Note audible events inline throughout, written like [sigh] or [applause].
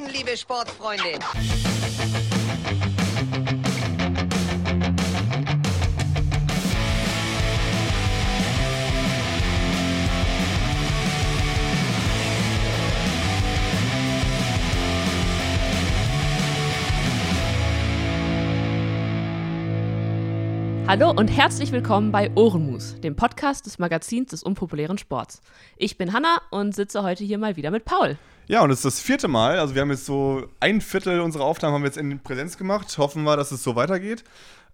Moin, liebe Sportfreunde. Hallo und herzlich willkommen bei Ohrenmus, dem Podcast des Magazins des unpopulären Sports. Ich bin Hanna und sitze heute hier mal wieder mit Paul. Ja, und es ist das vierte Mal. Also wir haben jetzt so ein Viertel unserer Aufnahmen haben wir jetzt in Präsenz gemacht. Hoffen wir, dass es so weitergeht.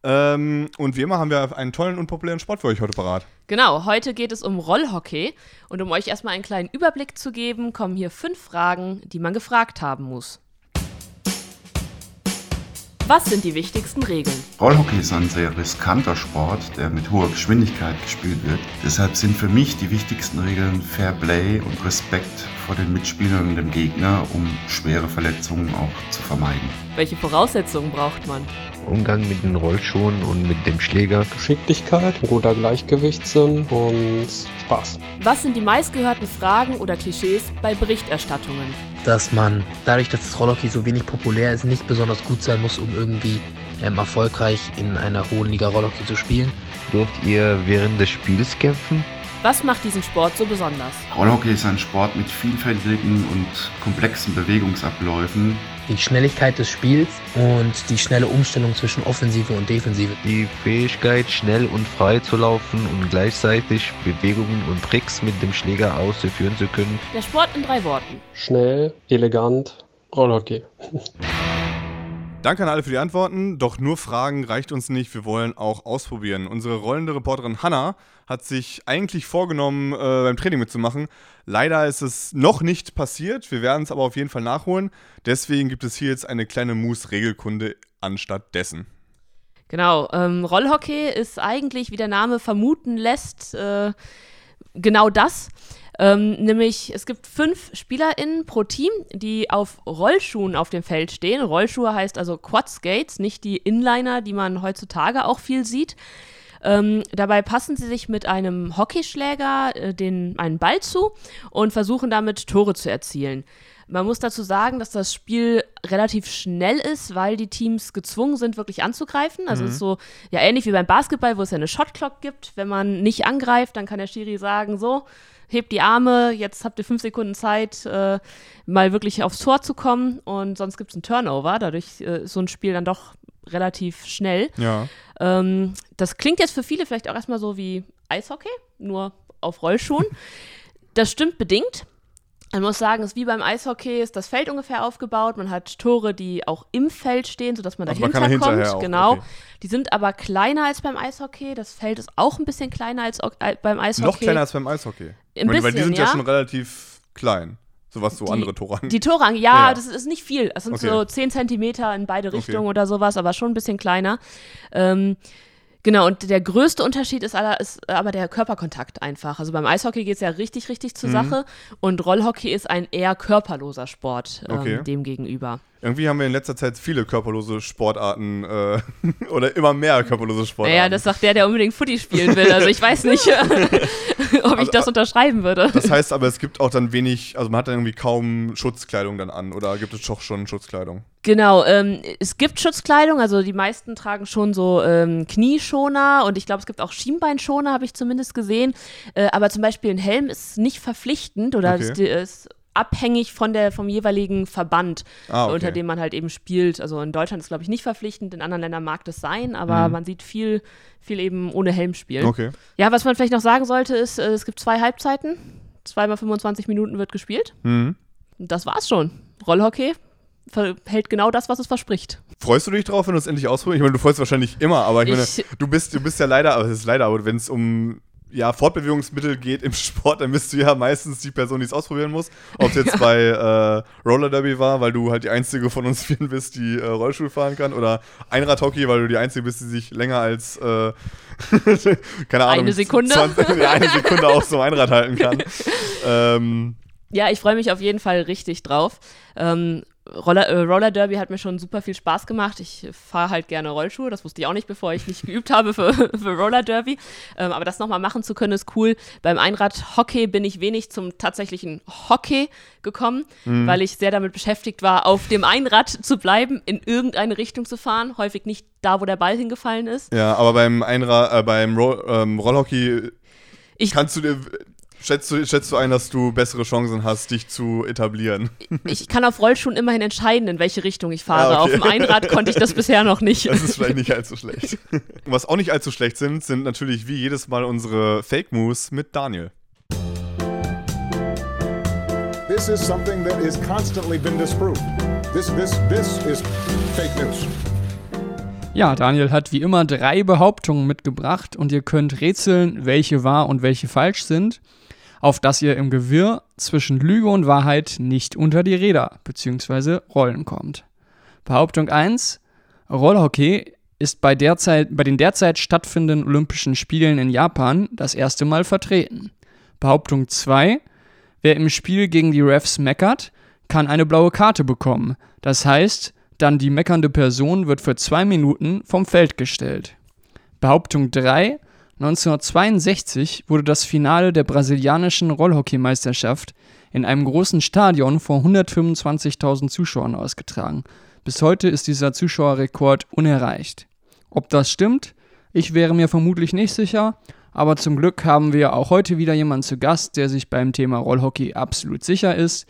Ähm, und wie immer haben wir einen tollen und populären Sport für euch heute parat. Genau, heute geht es um Rollhockey. Und um euch erstmal einen kleinen Überblick zu geben, kommen hier fünf Fragen, die man gefragt haben muss. Was sind die wichtigsten Regeln? Rollhockey ist ein sehr riskanter Sport, der mit hoher Geschwindigkeit gespielt wird. Deshalb sind für mich die wichtigsten Regeln Fair Play und Respekt vor den Mitspielern und dem Gegner, um schwere Verletzungen auch zu vermeiden. Welche Voraussetzungen braucht man? Umgang mit den Rollschuhen und mit dem Schläger. Geschicklichkeit, guter Gleichgewichtssinn und Spaß. Was sind die meistgehörten Fragen oder Klischees bei Berichterstattungen? Dass man dadurch, dass das Rollhockey so wenig populär ist, nicht besonders gut sein muss, um irgendwie ähm, erfolgreich in einer hohen Liga Rollhockey zu spielen. Dürft ihr während des Spiels kämpfen? Was macht diesen Sport so besonders? Rollhockey ist ein Sport mit vielfältigen und komplexen Bewegungsabläufen. Die Schnelligkeit des Spiels und die schnelle Umstellung zwischen Offensive und Defensive. Die Fähigkeit, schnell und frei zu laufen und gleichzeitig Bewegungen und Tricks mit dem Schläger auszuführen zu können. Der Sport in drei Worten. Schnell, elegant, Rollhockey. Danke an alle für die Antworten. Doch nur Fragen reicht uns nicht. Wir wollen auch ausprobieren. Unsere rollende Reporterin Hanna hat sich eigentlich vorgenommen, äh, beim Training mitzumachen. Leider ist es noch nicht passiert. Wir werden es aber auf jeden Fall nachholen. Deswegen gibt es hier jetzt eine kleine Moose-Regelkunde anstatt dessen. Genau. Ähm, Rollhockey ist eigentlich, wie der Name vermuten lässt, äh, genau das. Ähm, nämlich, es gibt fünf SpielerInnen pro Team, die auf Rollschuhen auf dem Feld stehen. Rollschuhe heißt also Quad-Skates, nicht die Inliner, die man heutzutage auch viel sieht. Ähm, dabei passen sie sich mit einem Hockeyschläger äh, den, einen Ball zu und versuchen damit Tore zu erzielen. Man muss dazu sagen, dass das Spiel relativ schnell ist, weil die Teams gezwungen sind, wirklich anzugreifen. Also Mhm. es ist so, ja, ähnlich wie beim Basketball, wo es ja eine Shotclock gibt. Wenn man nicht angreift, dann kann der Schiri sagen, so, hebt die Arme, jetzt habt ihr fünf Sekunden Zeit, äh, mal wirklich aufs Tor zu kommen und sonst gibt es einen Turnover. Dadurch äh, ist so ein Spiel dann doch relativ schnell. Ja. Ähm, das klingt jetzt für viele vielleicht auch erstmal so wie Eishockey, nur auf Rollschuhen. [laughs] das stimmt bedingt. Man muss sagen, es ist wie beim Eishockey, ist das Feld ungefähr aufgebaut. Man hat Tore, die auch im Feld stehen, sodass man Also man dahinter kann da kommt. auch, genau. okay. Die sind aber kleiner als beim Eishockey. Das Feld ist auch ein bisschen kleiner als äh, beim Eishockey. Noch kleiner als beim Eishockey. Ein weil, weil die bisschen, sind ja. ja. schon relativ klein. So was so Die- andere Tore. Die Tore, ja, Ja. das ist nicht viel. Es sind Okay. so 10 Zentimeter in beide Okay. Richtungen oder sowas, aber schon ein bisschen kleiner. Ähm, genau, und der größte Unterschied ist, aller, ist aber der Körperkontakt einfach. Also beim Eishockey geht es ja richtig, richtig zur Mhm. Sache und Rollhockey ist ein eher körperloser Sport ähm, Okay. dem gegenüber. Irgendwie haben wir in letzter Zeit viele körperlose Sportarten äh, [laughs] oder immer mehr körperlose Sportarten. Naja, das sagt der, der unbedingt Footy spielen will. Also ich weiß nicht, [laughs] [laughs] ob ich Also, das unterschreiben würde. Das heißt aber, es gibt auch dann wenig, also man hat dann irgendwie kaum Schutzkleidung dann an oder gibt es doch schon Schutzkleidung? Genau, ähm, es gibt Schutzkleidung, also die meisten tragen schon so ähm, Knieschoner und ich glaube, es gibt auch Schienbeinschoner, habe ich zumindest gesehen. Äh, aber zum Beispiel ein Helm ist nicht verpflichtend oder Okay. ist, ist abhängig von der, vom jeweiligen Verband, Ah, okay. unter dem man halt eben spielt. Also in Deutschland ist, glaube ich, nicht verpflichtend, in anderen Ländern mag das sein, aber Mhm. man sieht viel, viel eben ohne Helm spielen. Okay. Ja, was man vielleicht noch sagen sollte, ist, äh, es gibt zwei Halbzeiten. Zweimal 25 Minuten wird gespielt. Mhm. Das war's schon. Rollhockey hält genau das, was es verspricht. Freust du dich drauf, wenn du es endlich ausprobierst? Ich meine, du freust wahrscheinlich immer, aber ich, Ich- meine, du bist, du bist ja leider, aber es ist leider, aber wenn es um ja, Fortbewegungsmittel geht im [laughs] Sport, dann bist du ja meistens die Person, die es ausprobieren muss. Ob es [laughs] jetzt bei äh, Roller Derby war, weil du halt die einzige von uns [laughs] vielen bist, die äh, Rollstuhl fahren kann, oder Einradhockey, weil du die einzige bist, die sich länger als äh, keine Ahnung Eine Sekunde? 20, ja, eine Sekunde auf so einem Einrad halten kann. ähm, Ja, ich freue mich auf jeden Fall richtig drauf. Ähm, Roller, äh, Roller Derby hat mir schon super viel Spaß gemacht. Ich fahre halt gerne Rollschuhe. Das wusste ich auch nicht, bevor ich nicht geübt habe für, [laughs] für Roller Derby. Ähm, aber das nochmal machen zu können, ist cool. Beim Einrad-Hockey bin ich wenig zum tatsächlichen Hockey gekommen, Mhm. weil ich sehr damit beschäftigt war, auf dem Einrad zu bleiben, in irgendeine Richtung zu fahren. Häufig nicht da, wo der Ball hingefallen ist. Ja, aber beim, Einra äh, beim Roll ähm, Rollhockey Ich- kannst du dir. Schätzt du, schätzt du ein, dass du bessere Chancen hast, dich zu etablieren? Ich kann auf Rollschuhen immerhin entscheiden, in welche Richtung ich fahre. Ah, okay. Auf dem Einrad konnte ich das bisher noch nicht. Das ist vielleicht nicht allzu schlecht. Was auch nicht allzu schlecht sind, sind natürlich wie jedes Mal unsere Fake Moves mit Daniel. This is something that is constantly been disproved. This, this, this is fake news. Ja, Daniel hat wie immer drei Behauptungen mitgebracht und ihr könnt rätseln, welche wahr und welche falsch sind, auf dass ihr im Gewirr zwischen Lüge und Wahrheit nicht unter die Räder bzw. Rollen kommt. Behauptung 1. Rollhockey ist bei, derzeit, bei den derzeit stattfindenden Olympischen Spielen in Japan das erste Mal vertreten. Behauptung 2. Wer im Spiel gegen die Refs meckert, kann eine blaue Karte bekommen. Das heißt, dann die meckernde Person wird für zwei Minuten vom Feld gestellt. Behauptung 3. 1962 wurde das Finale der brasilianischen Rollhockeymeisterschaft in einem großen Stadion vor 125.000 Zuschauern ausgetragen. Bis heute ist dieser Zuschauerrekord unerreicht. Ob das stimmt? Ich wäre mir vermutlich nicht sicher, aber zum Glück haben wir auch heute wieder jemanden zu Gast, der sich beim Thema Rollhockey absolut sicher ist.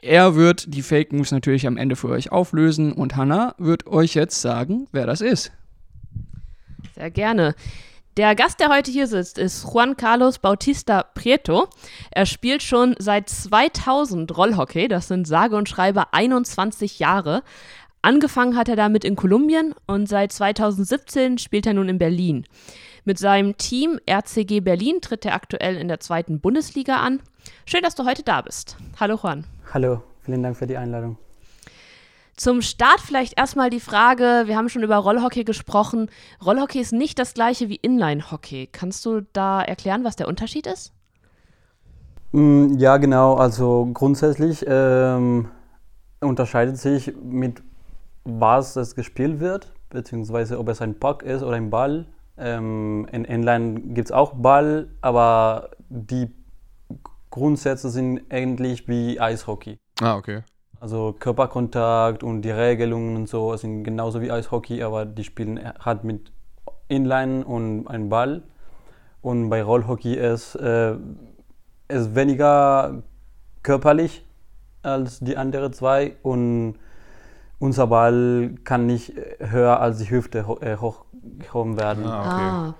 Er wird die Fake News natürlich am Ende für euch auflösen und Hannah wird euch jetzt sagen, wer das ist. Sehr gerne. Der Gast, der heute hier sitzt, ist Juan Carlos Bautista Prieto. Er spielt schon seit 2000 Rollhockey, das sind sage und schreibe 21 Jahre. Angefangen hat er damit in Kolumbien und seit 2017 spielt er nun in Berlin. Mit seinem Team RCG Berlin tritt er aktuell in der zweiten Bundesliga an. Schön, dass du heute da bist. Hallo Juan. Hallo, vielen Dank für die Einladung. Zum Start vielleicht erstmal die Frage, wir haben schon über Rollhockey gesprochen. Rollhockey ist nicht das gleiche wie Inline-Hockey. Kannst du da erklären, was der Unterschied ist? Mm, Ja, genau. Also grundsätzlich ähm, unterscheidet sich mit was es gespielt wird, beziehungsweise ob es ein Puck ist oder ein Ball. Ähm, in Inline gibt es auch Ball, aber die Grundsätze sind ähnlich wie Eishockey. Ah, okay. Also Körperkontakt und die Regelungen und so sind genauso wie Eishockey, aber die spielen halt mit Inline und einem Ball. Und bei Rollhockey ist es ist weniger körperlich als die anderen zwei und unser Ball kann nicht höher als die Hüfte ho hochgehoben werden. Ah, okay. Ah,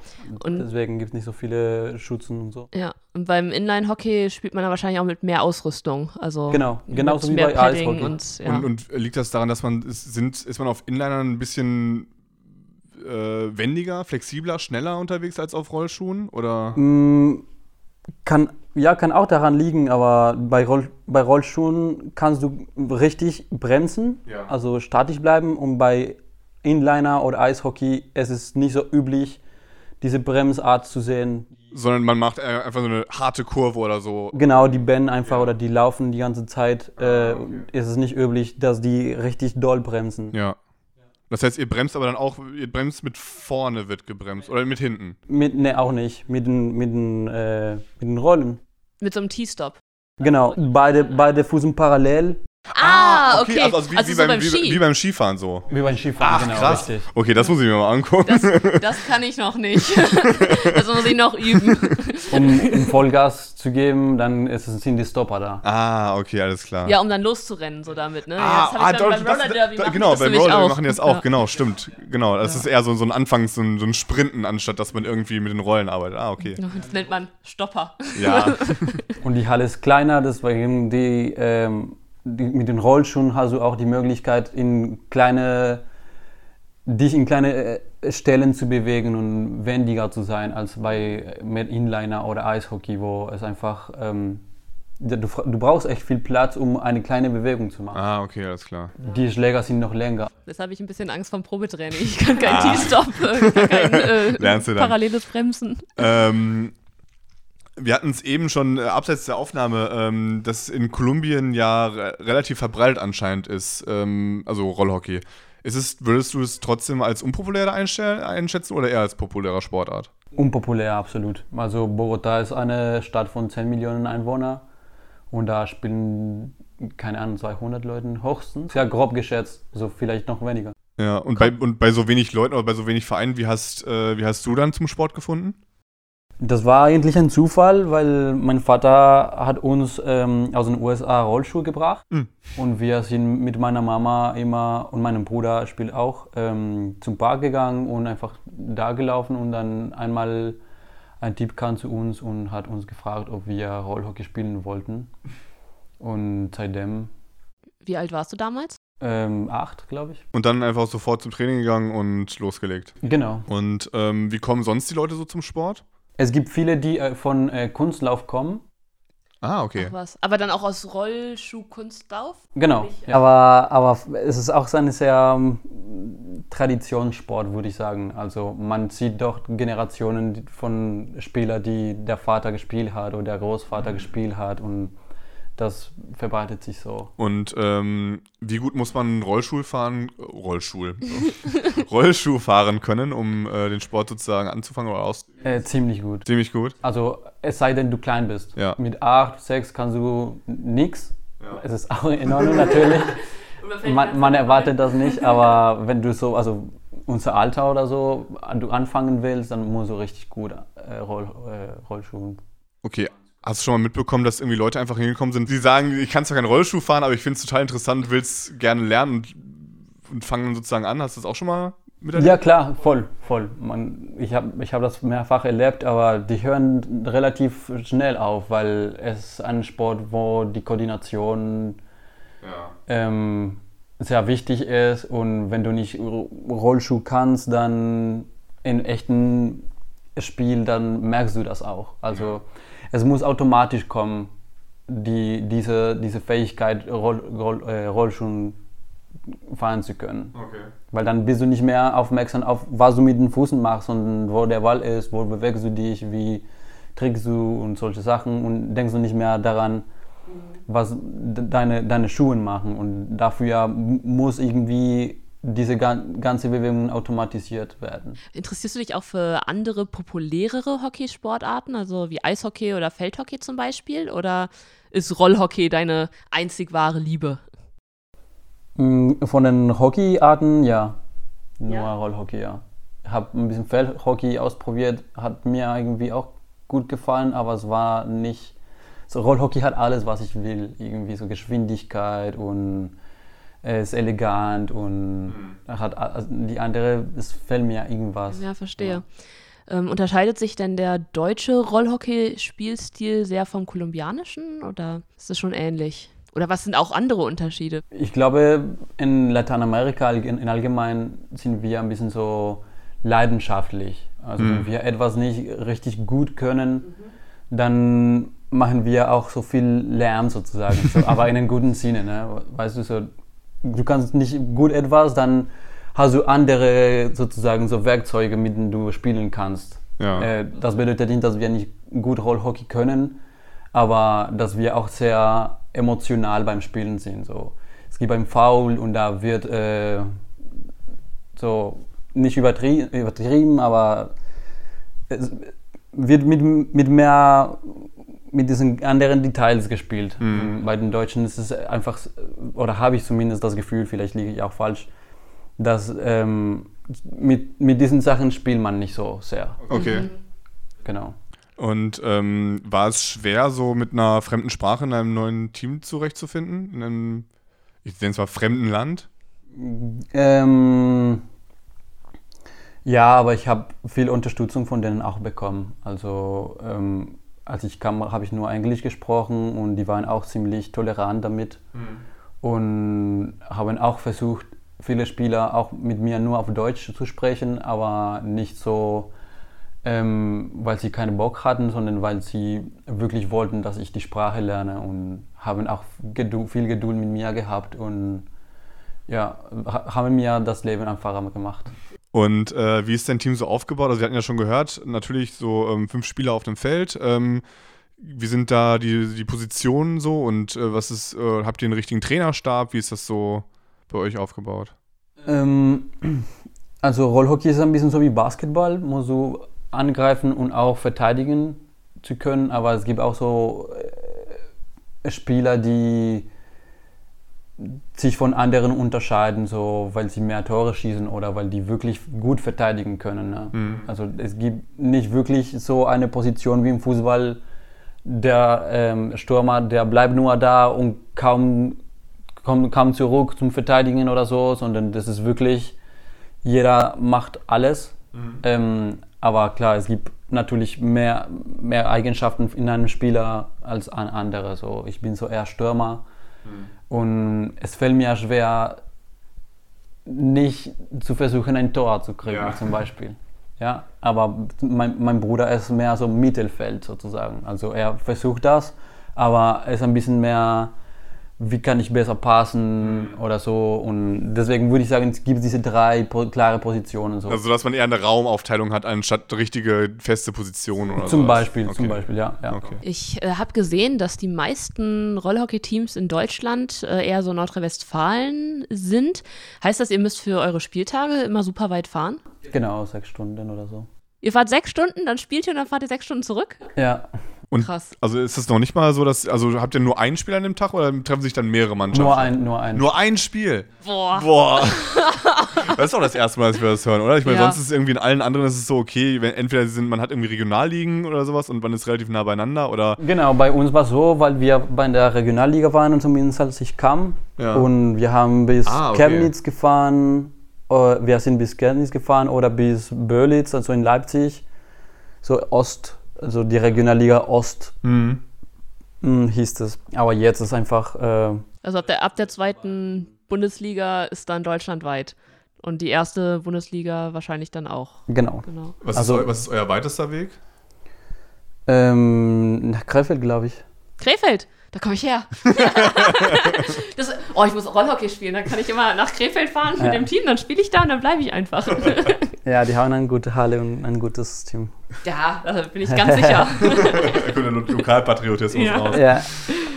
und Deswegen gibt es nicht so viele Schützen und so. ja, und beim Inline-Hockey spielt man da wahrscheinlich auch mit mehr Ausrüstung. Also Genau, genauso wie mehr bei Padding Eishockey. Und, ja. Und, und liegt das daran, dass man, ist, sind, ist man auf Inlinern ein bisschen äh, wendiger, flexibler, schneller unterwegs als auf Rollschuhen? Oder? Mm, Kann, ja, kann auch daran liegen, aber bei, Roll, bei Rollschuhen kannst du richtig bremsen, Ja. also statisch bleiben und bei Inliner oder Eishockey es ist nicht so üblich, diese Bremsart zu sehen. Sondern man macht äh, einfach so eine harte Kurve oder so. Genau, die benden einfach Ja. oder die laufen die ganze Zeit. Äh, Ah, okay. ist es nicht üblich, dass die richtig doll bremsen. Ja. Das heißt, ihr bremst aber dann auch, ihr bremst mit vorne wird gebremst oder mit hinten. Mit, ne, auch nicht. Mit den, mit den, äh, mit den Rollen. mit so einem T-Stop. Genau, beide, beide Fußen parallel. Ah, okay. Also, also wie, wie, so beim, Ski. wie, wie beim Skifahren so. Wie beim Skifahren, genau, krass. richtig. Okay, das muss ich mir mal angucken. das, das [laughs] kann ich noch nicht. [laughs] das muss ich noch üben. [laughs] Um, um Vollgas zu geben, dann ist es, sind die Stopper da. ah, okay, alles klar. Ja, um dann loszurennen, so damit, ne? Ah, das hab ah, ich dann doch, beim das- Roller Derby da- machen genau, beim Roller auch. machen die das auch, Ja. genau, stimmt. Genau, das ist eher so, so ein Anfangs, so ein, so ein Sprinten, anstatt dass man irgendwie mit den Rollen arbeitet. Ah, okay. Das nennt man Stopper. Ja, Und die Halle ist kleiner, deswegen die, ähm, die, mit den Rollschuhen hast du auch die Möglichkeit, in kleine, dich in kleine äh, Stellen zu bewegen und wendiger zu sein als bei mit Inliner oder Eishockey, wo es einfach ähm, du, du brauchst echt viel Platz, um eine kleine Bewegung zu machen. ah, okay, alles klar. Die Schläger sind noch länger. Jetzt habe ich ein bisschen Angst vom Probetraining. Ich kann kein T-Stop, äh, kein äh, Ah. Lernst du dann. paralleles Bremsen. Ähm, wir hatten es eben schon äh, abseits der Aufnahme, ähm, dass in Kolumbien ja re relativ verbreitet anscheinend ist, ähm, also Rollhockey. Ist es, würdest du es trotzdem als unpopulär einschätzen oder eher als populärer Sportart? Unpopulär, absolut. Also Bogota ist eine Stadt von 10 Millionen Einwohnern und da spielen, keine Ahnung, 200 Leute höchstens. Sehr grob geschätzt, so vielleicht noch weniger. Ja, und bei, und bei so wenig Leuten oder bei so wenig Vereinen, wie hast, äh, wie hast du dann zum Sport gefunden? Das war eigentlich ein Zufall, weil mein Vater hat uns ähm, aus den USA Rollschuhe gebracht mhm. und wir sind mit meiner Mama immer und meinem Bruder spielt auch ähm, zum Park gegangen und einfach da gelaufen und dann einmal ein Typ kam zu uns und hat uns gefragt, ob wir Rollhockey spielen wollten und seitdem. Wie alt warst du damals? Ähm, acht, glaube ich. Und dann einfach sofort zum Training gegangen und losgelegt. Genau. Und ähm, wie kommen sonst die Leute so zum Sport? Es gibt viele, die äh, von äh, Kunstlauf kommen. Ah, okay. Ach was. Aber dann auch aus Rollschuh-Kunstlauf? Genau. Ja. Aber, aber es ist auch so ein sehr um, Traditionssport, würde ich sagen. Also man sieht doch Generationen von Spielern, die der Vater gespielt hat oder der Großvater mhm. gespielt hat und das verbreitet sich so. Und ähm, wie gut muss man Rollstuhl fahren, Rollstuhl, [laughs] Rollschuh fahren können, um äh, den Sport sozusagen anzufangen oder aus? Äh, ziemlich gut. Ziemlich gut. Also es sei denn, du klein bist. Ja. Mit 8, 6 kannst du nichts. Ja. Es ist auch in Ordnung natürlich. [laughs] man, man erwartet das nicht, aber wenn du so, also unser Alter oder so, du anfangen willst, dann musst du richtig gut äh, Roll, äh, Rollschuhen. Okay, Hast du schon mal mitbekommen, dass irgendwie Leute einfach hingekommen sind, die sagen, ich kann zwar keinen Rollschuh fahren, aber ich finde es total interessant, will es gerne lernen und, und fangen sozusagen an? Hast du das auch schon mal miterlebt? Ja, klar, voll, voll. Man, ich habe ich hab das mehrfach erlebt, aber die hören relativ schnell auf, weil es ist ein Sport, wo die Koordination ja. ähm, sehr wichtig ist und wenn du nicht Rollschuh kannst, dann in echten Spiel, dann merkst du das auch. Also ja es muss automatisch kommen, die, diese, diese Fähigkeit, Roll, Roll, äh, Rollschuhen fahren zu können. Okay. Weil dann bist du nicht mehr aufmerksam auf, was du mit den Füßen machst, sondern wo der Ball ist, wo bewegst du dich, wie trickst du und solche Sachen und denkst du nicht mehr daran, mhm. was deine, deine Schuhe machen. Und dafür muss irgendwie diese ganze Bewegung automatisiert werden. Interessierst du dich auch für andere populärere Hockeysportarten, also wie Eishockey oder Feldhockey zum Beispiel? Oder ist Rollhockey deine einzig wahre Liebe? Mm, von den Hockeyarten ja. Nur ja. Rollhockey, ja. Ich habe ein bisschen Feldhockey ausprobiert, hat mir irgendwie auch gut gefallen, aber es war nicht. So Rollhockey hat alles, was ich will. Irgendwie so Geschwindigkeit und ist elegant und mhm. hat also die andere, es fällt mir irgendwas. Ja, verstehe. Ja. Ähm, unterscheidet sich denn der deutsche Rollhockey-Spielstil sehr vom kolumbianischen oder ist das schon ähnlich? Oder was sind auch andere Unterschiede? Ich glaube, in Lateinamerika in allgemein sind wir ein bisschen so leidenschaftlich. Also mhm. wenn wir etwas nicht richtig gut können, mhm. dann machen wir auch so viel Lärm sozusagen, so, aber in einem guten Sinne. Ne? Weißt du, so du kannst nicht gut etwas, dann hast du andere sozusagen so Werkzeuge, mit denen du spielen kannst. Ja. Äh, das bedeutet nicht, dass wir nicht gut Rollhockey können, aber dass wir auch sehr emotional beim Spielen sind. So. Es gibt ein Foul und da wird äh, so nicht übertrie übertrieben, aber es wird mit, mit mehr mit diesen anderen Details gespielt. Mhm. Bei den Deutschen ist es einfach, oder habe ich zumindest das Gefühl, vielleicht liege ich auch falsch, dass ähm, mit, mit diesen Sachen spielt man nicht so sehr. Okay. Mhm. Genau. Und ähm, war es schwer, so mit einer fremden Sprache in einem neuen Team zurechtzufinden? In einem, ich nenne es mal, fremden Land? Ähm, ja, aber ich habe viel Unterstützung von denen auch bekommen. Also ähm, als ich kam, habe ich nur Englisch gesprochen und die waren auch ziemlich tolerant damit mhm. und haben auch versucht, viele Spieler auch mit mir nur auf Deutsch zu sprechen, aber nicht so, ähm, weil sie keinen Bock hatten, sondern weil sie wirklich wollten, dass ich die Sprache lerne und haben auch Geduld, viel Geduld mit mir gehabt und ja, haben mir das Leben einfacher gemacht. Und äh, wie ist dein Team so aufgebaut? Also wir hatten ja schon gehört, natürlich so ähm, fünf Spieler auf dem Feld. Ähm, wie sind da die, die Positionen so und äh, was ist, äh, habt ihr einen richtigen Trainerstab? Wie ist das so bei euch aufgebaut? Ähm, [clears throat] also Rollhockey ist ein bisschen so wie Basketball, musst du angreifen und auch verteidigen zu können, aber es gibt auch so äh, Spieler, die sich von anderen unterscheiden, so weil sie mehr Tore schießen oder weil die wirklich gut verteidigen können. Ne? Mhm. Also es gibt nicht wirklich so eine Position wie im Fußball, der ähm, Stürmer, der bleibt nur da und kaum kommt kaum zurück zum Verteidigen oder so, sondern das ist wirklich, jeder macht alles. Ähm, aber klar, es gibt natürlich mehr, mehr Eigenschaften in einem Spieler als an andere. So, ich bin so eher Stürmer und es fällt mir schwer, nicht zu versuchen, ein Tor zu kriegen, Ja. zum Beispiel. Ja, aber mein, mein Bruder ist mehr so Mittelfeld sozusagen. Also er versucht das, aber er ist ein bisschen mehr, wie kann ich besser passen oder so. Und deswegen würde ich sagen, es gibt diese drei po klare Positionen. So. Also dass man eher eine Raumaufteilung hat, anstatt richtige feste Positionen oder zum sowas. Beispiel, Okay. zum Beispiel, ja. ja. Okay. Ich äh, habe gesehen, dass die meisten Rollhockey-Teams in Deutschland äh, eher so Nordrhein-Westfalen sind. Heißt das, ihr müsst für eure Spieltage immer super weit fahren? Genau, sechs Stunden oder so. Ihr fahrt sechs Stunden, dann spielt ihr und dann fahrt ihr sechs Stunden zurück? Ja, Und Krass. also ist das noch nicht mal so, dass, also habt ihr nur einen Spieler an dem Tag oder treffen sich dann mehrere Mannschaften? nur ein, nur ein. Nur ein Spiel. Boah. Boah. [laughs] das ist doch das erste Mal, dass wir das hören, oder? Ich meine, Ja. sonst ist es irgendwie in allen anderen ist es so, okay, wenn, entweder sie sind, man hat irgendwie Regionalligen oder sowas und man ist relativ nah beieinander oder. Genau, bei uns war es so, weil wir bei der Regionalliga waren und zumindest als ich kam. Ja. Und wir haben bis Ah, okay. Chemnitz gefahren, äh, wir sind bis Chemnitz gefahren oder bis Börlitz, also in Leipzig. So Ost, also die Regionalliga Ost Mhm. mh, hieß es. Aber jetzt ist einfach, äh, Also ab der, ab der zweiten Bundesliga ist dann deutschlandweit. Und die erste Bundesliga wahrscheinlich dann auch. genau. Genau. Was, Also- ist, was ist euer weitester Weg? Ähm, nach Krefeld, glaube ich. Krefeld, da komme ich her. [laughs] das, oh, ich muss Rollhockey spielen. Dann kann ich immer nach Krefeld fahren mit Ja. dem Team, dann spiele ich da und dann bleibe ich einfach. [laughs] Ja, die haben eine gute Halle und ein gutes Team. ja, da bin ich ganz sicher. [laughs] Da kommt der Lo- Lokalpatriotismus Ja. raus. Ja,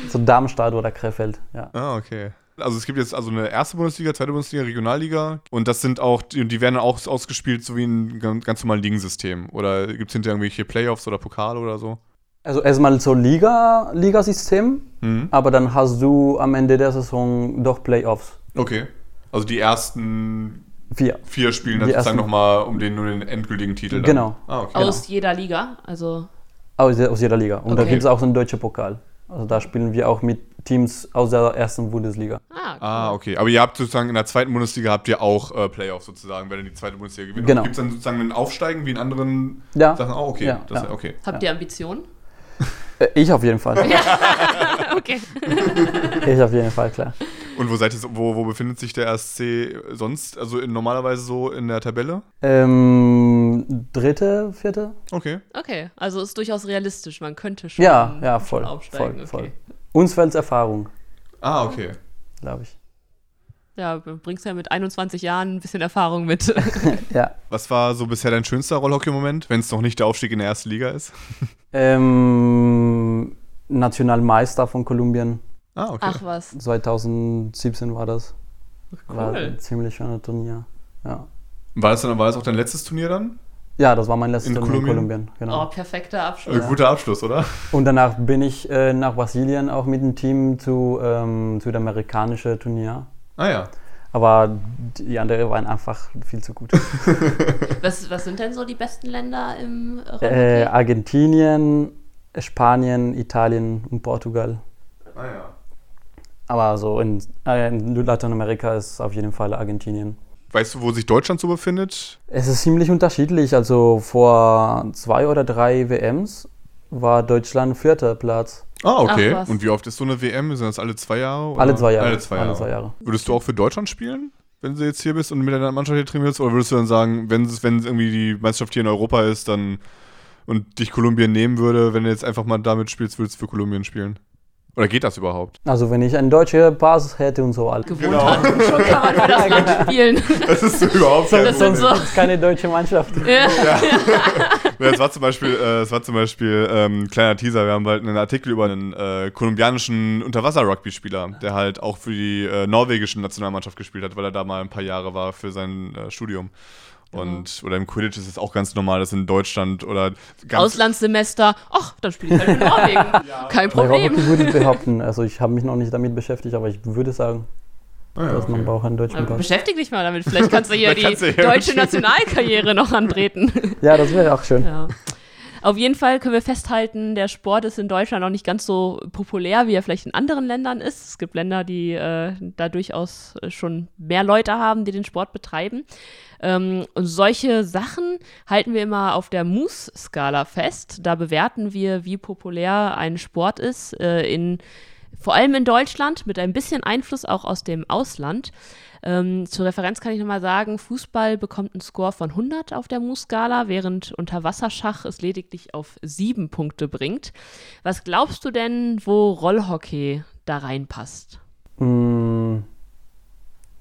so Darmstadt oder Krefeld, ja. Ah, okay. Also es gibt jetzt also eine erste Bundesliga, zweite Bundesliga, Regionalliga und das sind auch, die, die werden dann auch ausgespielt, so wie ein ganz, ganz normales Ligensystem. Oder gibt es hinterher irgendwelche Playoffs oder Pokale oder so? Also erstmal so Liga, Ligasystem, Mhm. aber dann hast du am Ende der Saison doch Playoffs. Okay. Also die ersten Vier. vier spielen dann Die sozusagen nochmal um den, nur den endgültigen Titel. Dann. Genau. Ah, okay. Aus jeder Liga. Also, Aus, aus jeder Liga. Und da Okay. gibt es auch so einen deutschen Pokal. Also da spielen wir auch mit Teams aus der ersten Bundesliga. ah, Ah, okay. Aber ihr habt sozusagen in der zweiten Bundesliga habt ihr auch äh, Playoffs sozusagen, wenn ihr die zweite Bundesliga gewinnt. Genau. Gibt es dann sozusagen ein Aufsteigen wie in anderen Ja. Sachen? Oh, okay. Ja, das, ja. okay. Habt ihr Ambitionen? Äh, Ich auf jeden Fall. [laughs] okay. Ich auf jeden Fall, klar. Und wo seid ihr, wo, wo befindet sich der RSC sonst? Also in, normalerweise so in der Tabelle? Ähm, dritte, vierte? Okay. Okay, also ist durchaus realistisch. Man könnte schon, Ja, ja, schon voll. aufsteigen. Voll, voll. okay. Uns fällt Erfahrung, Ah, okay. glaube ich. Ja, du bringst ja mit 21 Jahren ein bisschen Erfahrung mit. [laughs] Ja. Was war so bisher dein schönster Rollhockey-Moment, wenn es noch nicht der Aufstieg in der ersten Liga ist? Ähm, Nationalmeister von Kolumbien. Ah, okay. Ach was. 2017 war das. War Cool. ein ziemlich schöner Turnier. Ja. War das dann war das auch dein letztes Turnier dann? Ja, das war mein letztes In Turnier in Kolumbien? Kolumbien. Genau. Oh, perfekter Abschluss. Äh, Guter Abschluss, oder? Und danach bin ich äh, nach Brasilien auch mit dem Team zu ähm, südamerikanischen Turnier. Ah ja. Aber die anderen waren einfach viel zu gut. [laughs] Was, was sind denn so die besten Länder im Rollhockey? äh, Argentinien, Spanien, Italien und Portugal. Ah ja. Aber so in, äh, in Lateinamerika ist auf jeden Fall Argentinien. Weißt du, wo sich Deutschland so befindet? Es ist ziemlich unterschiedlich. Also vor zwei oder drei WMs war Deutschland vierter Platz. Ah, okay. Ach. Und wie oft ist so eine WM? Sind das alle zwei Jahre? oder? Alle zwei Jahre. Alle zwei Jahre. Alle zwei Jahre. Würdest du auch für Deutschland spielen, wenn du jetzt hier bist und mit deiner Mannschaft hier trainierst? Oder würdest du dann sagen, wenn es wenn es irgendwie die Meisterschaft hier in Europa ist, dann und dich Kolumbien nehmen würde, wenn du jetzt einfach mal damit spielst, würdest du für Kolumbien spielen? Oder geht das überhaupt? Also wenn ich einen deutschen Pass hätte und so alles. Gewohnt hat, schon kann man für das Land spielen. Das ist so überhaupt So, kein Das sind so- [laughs] keine deutsche Mannschaft. Ja. [laughs] Ja, es war zum Beispiel, äh, es war zum Beispiel ähm, kleiner Teaser. Wir haben bald einen Artikel über einen äh, kolumbianischen Unterwasser-Rugby-Spieler, der halt auch für die äh, norwegische Nationalmannschaft gespielt hat, weil er da mal ein paar Jahre war für sein äh, Studium. Und oder im Quidditch ist es auch ganz normal, dass in Deutschland oder ganz Auslandssemester, ach, dann spiele ich halt in Norwegen. [laughs] Kein Bei Problem. Robotik würde ich behaupten, also ich habe mich noch nicht damit beschäftigt, aber ich würde sagen, Ah ja, dass man okay. braucht einen deutschen Aber Pass. beschäftig dich mal damit. Vielleicht kannst du hier [laughs] die kannst du hier deutsche [laughs] Nationalkarriere noch antreten. Ja, das wäre auch schön. Ja. Auf jeden Fall können wir festhalten, der Sport ist in Deutschland noch nicht ganz so populär, wie er vielleicht in anderen Ländern ist. Es gibt Länder, die äh, da durchaus äh, schon mehr Leute haben, die den Sport betreiben. Ähm, und solche Sachen halten wir immer auf der Moose-Skala fest. Da bewerten wir, wie populär ein Sport ist, äh, in, vor allem in Deutschland, mit ein bisschen Einfluss auch aus dem Ausland. Ähm, zur Referenz kann ich nochmal sagen, Fußball bekommt einen Score von 100 auf der Moose-Skala, während Unterwasserschach es lediglich auf 7 Punkte bringt. Was glaubst du denn, wo Rollhockey da reinpasst? Mm,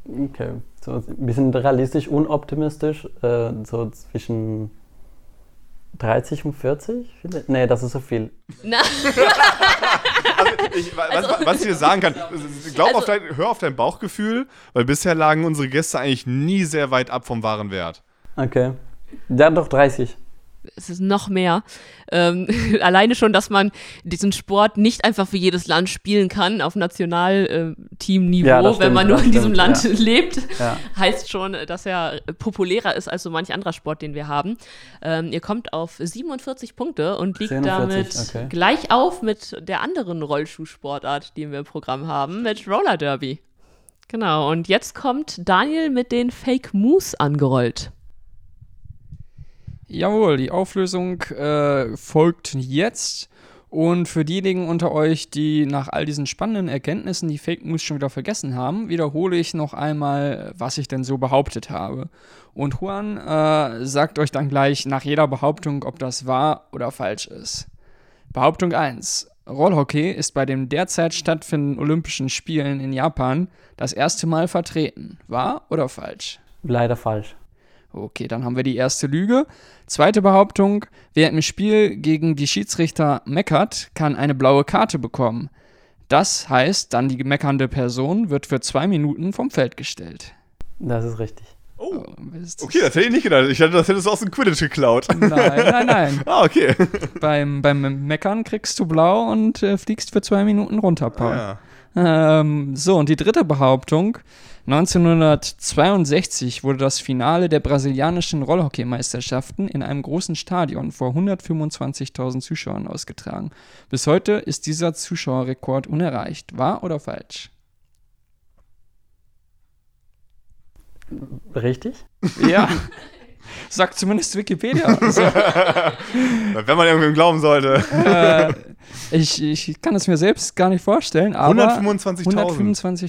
Okay, so ein bisschen realistisch, unoptimistisch, äh, so zwischen 30 und 40? vielleicht? Nee, das ist so viel. [laughs] [laughs] Na, Ich, was, was ich dir sagen kann, glaub Also- auf dein, hör auf dein Bauchgefühl, weil bisher lagen unsere Gäste eigentlich nie sehr weit ab vom wahren Wert. Okay. Ja, doch 30. es ist noch mehr. Ähm, [laughs] alleine schon, dass man diesen Sport nicht einfach für jedes Land spielen kann auf Nationalteamniveau, Ja, das wenn stimmt, man nur in diesem stimmt, Land [laughs] lebt, Ja. heißt schon, dass er populärer ist als so manch anderer Sport, den wir haben. Ähm, ihr kommt auf 47 Punkte und liegt 47, damit okay. gleich auf mit der anderen Rollschuhsportart, die wir im Programm haben, mit Roller Derby. Genau, und jetzt kommt Daniel mit den Fake Moves angerollt. Jawohl, die Auflösung äh, folgt jetzt. Und für diejenigen unter euch, die nach all diesen spannenden Erkenntnissen die Fake News schon wieder vergessen haben, wiederhole ich noch einmal, was ich denn so behauptet habe. Und Juan äh, sagt euch dann gleich nach jeder Behauptung, ob das wahr oder falsch ist. Behauptung 1. Rollhockey ist bei den derzeit stattfindenden Olympischen Spielen in Japan das erste Mal vertreten. Wahr oder falsch? Leider falsch. Okay, dann haben wir die erste Lüge. Zweite Behauptung, wer im Spiel gegen die Schiedsrichter meckert, kann eine blaue Karte bekommen. Das heißt, dann die meckernde Person wird für zwei Minuten vom Feld gestellt. Das ist richtig. Oh, Ist- okay, das hätte ich nicht gedacht. Ich dachte, das hättest du aus dem Quidditch geklaut. Nein, nein, nein. [laughs] ah, okay. beim, beim Meckern kriegst du blau und äh, fliegst für zwei Minuten runter, Paul. Ja. Ähm, so, und die dritte Behauptung. 1962 wurde das Finale der brasilianischen Rollhockeymeisterschaften in einem großen Stadion vor 125.000 Zuschauern ausgetragen. Bis heute ist dieser Zuschauerrekord unerreicht. Wahr oder falsch? Richtig? Ja. [laughs] Sagt zumindest Wikipedia. Also, [laughs] Wenn man irgendwem glauben sollte. äh, ich, ich kann es mir selbst gar nicht vorstellen, aber 125.000.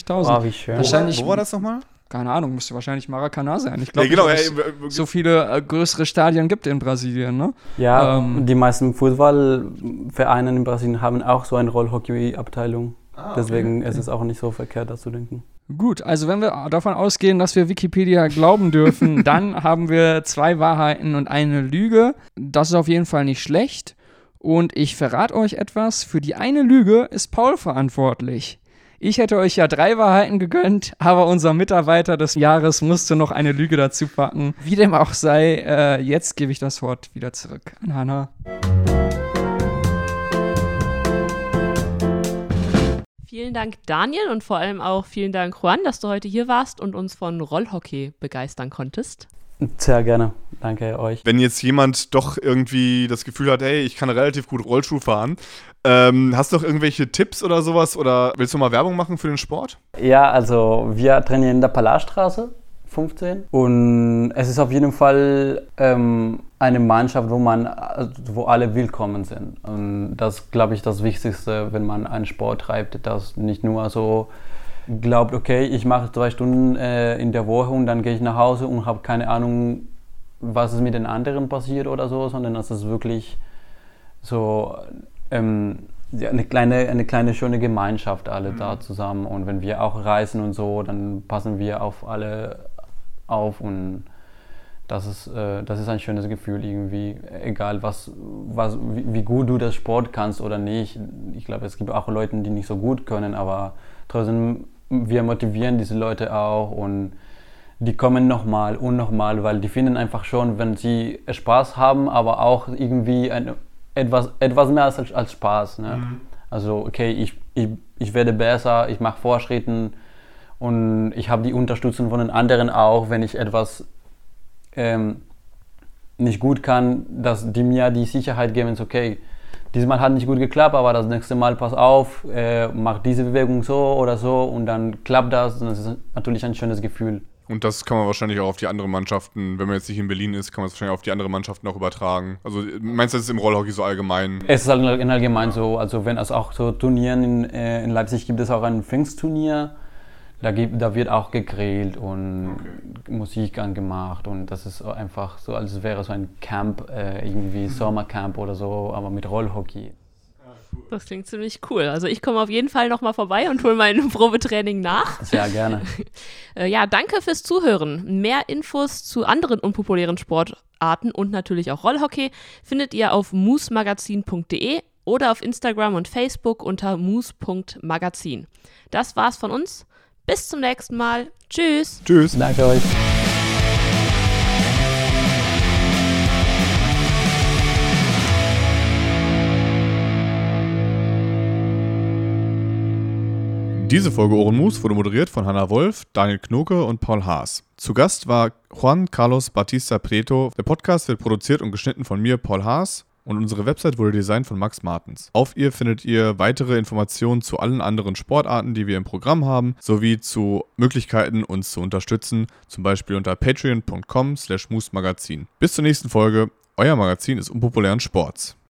125.000. Oh, wie schön. Wahrscheinlich- Wo war das nochmal? Keine Ahnung, müsste wahrscheinlich Maracanã sein. Ich Ja, glaube, genau. Ja, es so viele äh, größere Stadien gibt in Brasilien, ne? Ja, Ähm, die meisten Fußballvereine in Brasilien haben auch so eine Rollhockey-Abteilung. Ah, Deswegen ist es auch nicht so verkehrt, das zu denken. Gut, also wenn wir davon ausgehen, dass wir Wikipedia glauben dürfen, [laughs] dann haben wir zwei Wahrheiten und eine Lüge. Das ist auf jeden Fall nicht schlecht. Und ich verrate euch etwas, für die eine Lüge ist Paul verantwortlich. Ich hätte euch ja drei Wahrheiten gegönnt, aber unser Mitarbeiter des Jahres musste noch eine Lüge dazu packen. Wie dem auch sei, äh, jetzt gebe ich das Wort wieder zurück an Hannah. Vielen Dank, Daniel, und vor allem auch vielen Dank, Juan, dass du heute hier warst und uns von Rollhockey begeistern konntest. Sehr gerne. Danke euch. Wenn jetzt jemand doch irgendwie das Gefühl hat, hey, ich kann relativ gut Rollschuh fahren, ähm, hast du noch irgendwelche Tipps oder sowas? Oder willst du mal Werbung machen für den Sport? Ja, also wir trainieren in der Palarstraße 15 und es ist auf jeden Fall ähm, eine Mannschaft, wo man, also wo alle willkommen sind. Und das ist, glaube ich, das Wichtigste, wenn man einen Sport treibt, dass nicht nur so glaubt, okay, ich mache zwei Stunden äh, in der Woche und dann gehe ich nach Hause und habe keine Ahnung, was ist mit den anderen passiert oder so, sondern dass es wirklich so ähm, ja, eine kleine, eine kleine schöne Gemeinschaft alle mhm. da zusammen. Und wenn wir auch reisen und so, dann passen wir auf alle auf und das ist, äh, das ist ein schönes Gefühl irgendwie, egal was, was, wie, wie, gut du das Sport kannst oder nicht. Ich glaube, es gibt auch Leute, die nicht so gut können, aber trotzdem, wir motivieren diese Leute auch und die kommen nochmal und nochmal, weil die finden einfach schon, wenn sie Spaß haben, aber auch irgendwie ein, etwas, etwas mehr als, als Spaß. Ne? Mhm. Also, okay, ich, ich, ich werde besser, ich mache Fortschritten und ich habe die Unterstützung von den anderen auch, wenn ich etwas ähm, nicht gut kann, dass die mir die Sicherheit geben, okay, diesmal hat nicht gut geklappt, aber das nächste Mal pass auf, äh, mach diese Bewegung so oder so und dann klappt das und das ist natürlich ein schönes Gefühl. Und das kann man wahrscheinlich auch auf die anderen Mannschaften, wenn man jetzt nicht in Berlin ist, kann man es wahrscheinlich auf die anderen Mannschaften auch übertragen. Also meinst du, das ist im Rollhockey so allgemein? Es ist allgemein so, also wenn es auch so Turnieren in, äh, in Leipzig gibt es auch ein Pfingstturnier da, gibt, da wird auch gegrillt und okay. Musik angemacht und das ist einfach so, als wäre so ein Camp, äh, irgendwie Sommercamp oder so, aber mit Rollhockey. Das klingt ziemlich cool. Also ich komme auf jeden Fall nochmal vorbei und hole mein [laughs] Probetraining nach. Sehr gerne. [laughs] Äh, ja, danke fürs Zuhören. Mehr Infos zu anderen unpopulären Sportarten und natürlich auch Rollhockey findet ihr auf moosmagazin.de oder auf Instagram und Facebook unter moose.magazin. Das war's von uns. Bis zum nächsten Mal. Tschüss. Tschüss. Danke euch. Diese Folge Ohrenmus wurde moderiert von Hanna Wolf, Daniel Knoke und Paul Haas. Zu Gast war Juan Carlos Batista Prieto. Der Podcast wird produziert und geschnitten von mir, Paul Haas und unsere Website wurde designt von Max Martens. Auf ihr findet ihr weitere Informationen zu allen anderen Sportarten, die wir im Programm haben, sowie zu Möglichkeiten, uns zu unterstützen, zum Beispiel unter patreon.com slash Bis zur nächsten Folge. Euer Magazin ist unpopulären Sports.